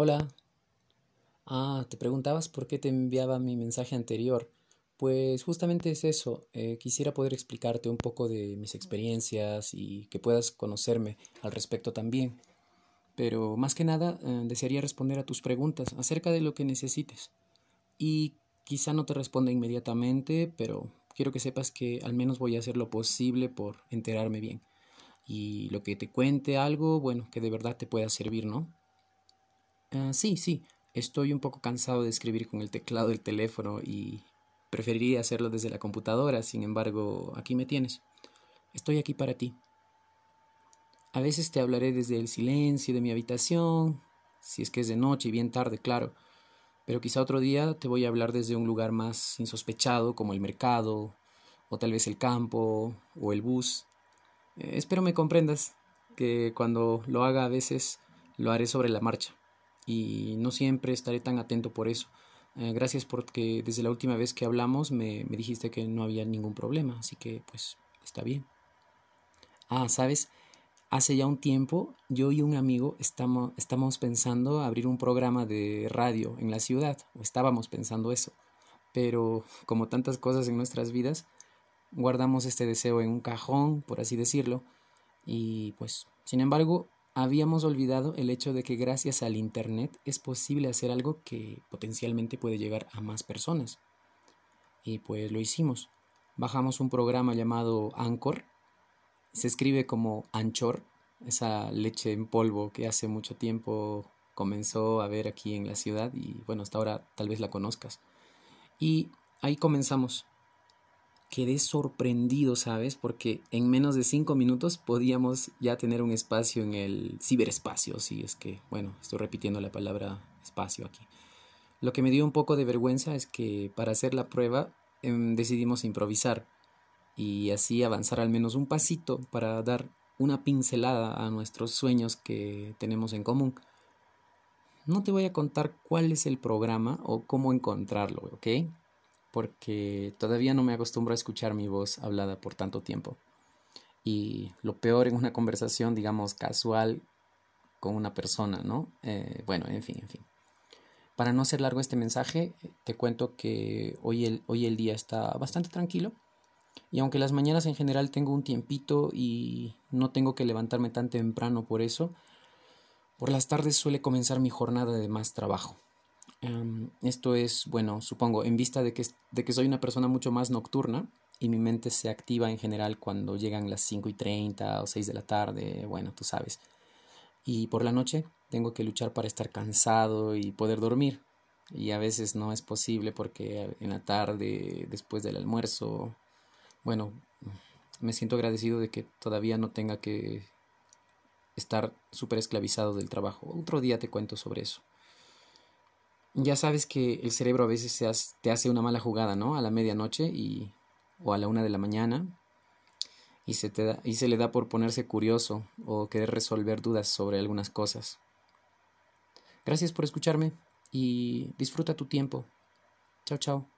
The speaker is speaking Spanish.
Hola. Ah, te preguntabas por qué te enviaba mi mensaje anterior. Pues justamente es eso. Eh, quisiera poder explicarte un poco de mis experiencias y que puedas conocerme al respecto también. Pero más que nada, eh, desearía responder a tus preguntas acerca de lo que necesites. Y quizá no te responda inmediatamente, pero quiero que sepas que al menos voy a hacer lo posible por enterarme bien. Y lo que te cuente algo, bueno, que de verdad te pueda servir, ¿no? Ah, sí, sí, estoy un poco cansado de escribir con el teclado del teléfono y preferiría hacerlo desde la computadora, sin embargo, aquí me tienes. Estoy aquí para ti. A veces te hablaré desde el silencio de mi habitación, si es que es de noche y bien tarde, claro, pero quizá otro día te voy a hablar desde un lugar más insospechado como el mercado, o tal vez el campo, o el bus. Eh, espero me comprendas que cuando lo haga a veces lo haré sobre la marcha y no siempre estaré tan atento por eso. Eh, gracias porque desde la última vez que hablamos me, me, dijiste que no había ningún problema, así que pues está bien. Ah, sabes, hace ya un tiempo yo y un amigo estamos, estamos pensando abrir un programa de radio en la ciudad, o estábamos pensando eso, pero como tantas cosas en nuestras vidas, guardamos este deseo en un cajón, por así decirlo, y pues, sin embargo, habíamos olvidado el hecho de que gracias al Internet es posible hacer algo que potencialmente puede llegar a más personas. Y pues lo hicimos. Bajamos un programa llamado Anchor. Se escribe como Anchor, esa leche en polvo que hace mucho tiempo comenzó a ver aquí en la ciudad y bueno, hasta ahora tal vez la conozcas. Y ahí comenzamos quedé sorprendido, ¿sabes? Porque en menos de cinco minutos podíamos ya tener un espacio en el ciberespacio, si es que, bueno, estoy repitiendo la palabra espacio aquí. Lo que me dio un poco de vergüenza es que para hacer la prueba em, decidimos improvisar y así avanzar al menos un pasito para dar una pincelada a nuestros sueños que tenemos en común. No te voy a contar cuál es el programa o cómo encontrarlo, ¿ok? Porque todavía no me acostumbro a escuchar mi voz hablada por tanto tiempo. Y lo peor en una conversación, digamos, casual con una persona, ¿no? Eh, bueno, en fin, en fin. Para no hacer largo este mensaje, te cuento que hoy el, hoy el día está bastante tranquilo. Y aunque las mañanas en general tengo un tiempito y no tengo que levantarme tan temprano por eso, por las tardes suele comenzar mi jornada de más trabajo. Em, esto es, bueno, supongo, en vista de que, de que soy una persona mucho más nocturna y mi mente se activa en general cuando llegan las 5 y 30 o 6 de la tarde, bueno, tú sabes. Y por la noche tengo que luchar para estar cansado y poder dormir. Y a veces no es posible porque en la tarde, después del almuerzo, bueno, me siento agradecido de que todavía no tenga que estar súper esclavizado del trabajo. Otro día te cuento sobre eso. Ya sabes que el cerebro a veces te hace una mala jugada, ¿no? A la medianoche y, o a la una de la mañana y se, y se le da por ponerse curioso o querer resolver dudas sobre algunas cosas. Gracias por escucharme y disfruta tu tiempo. Chao, chao.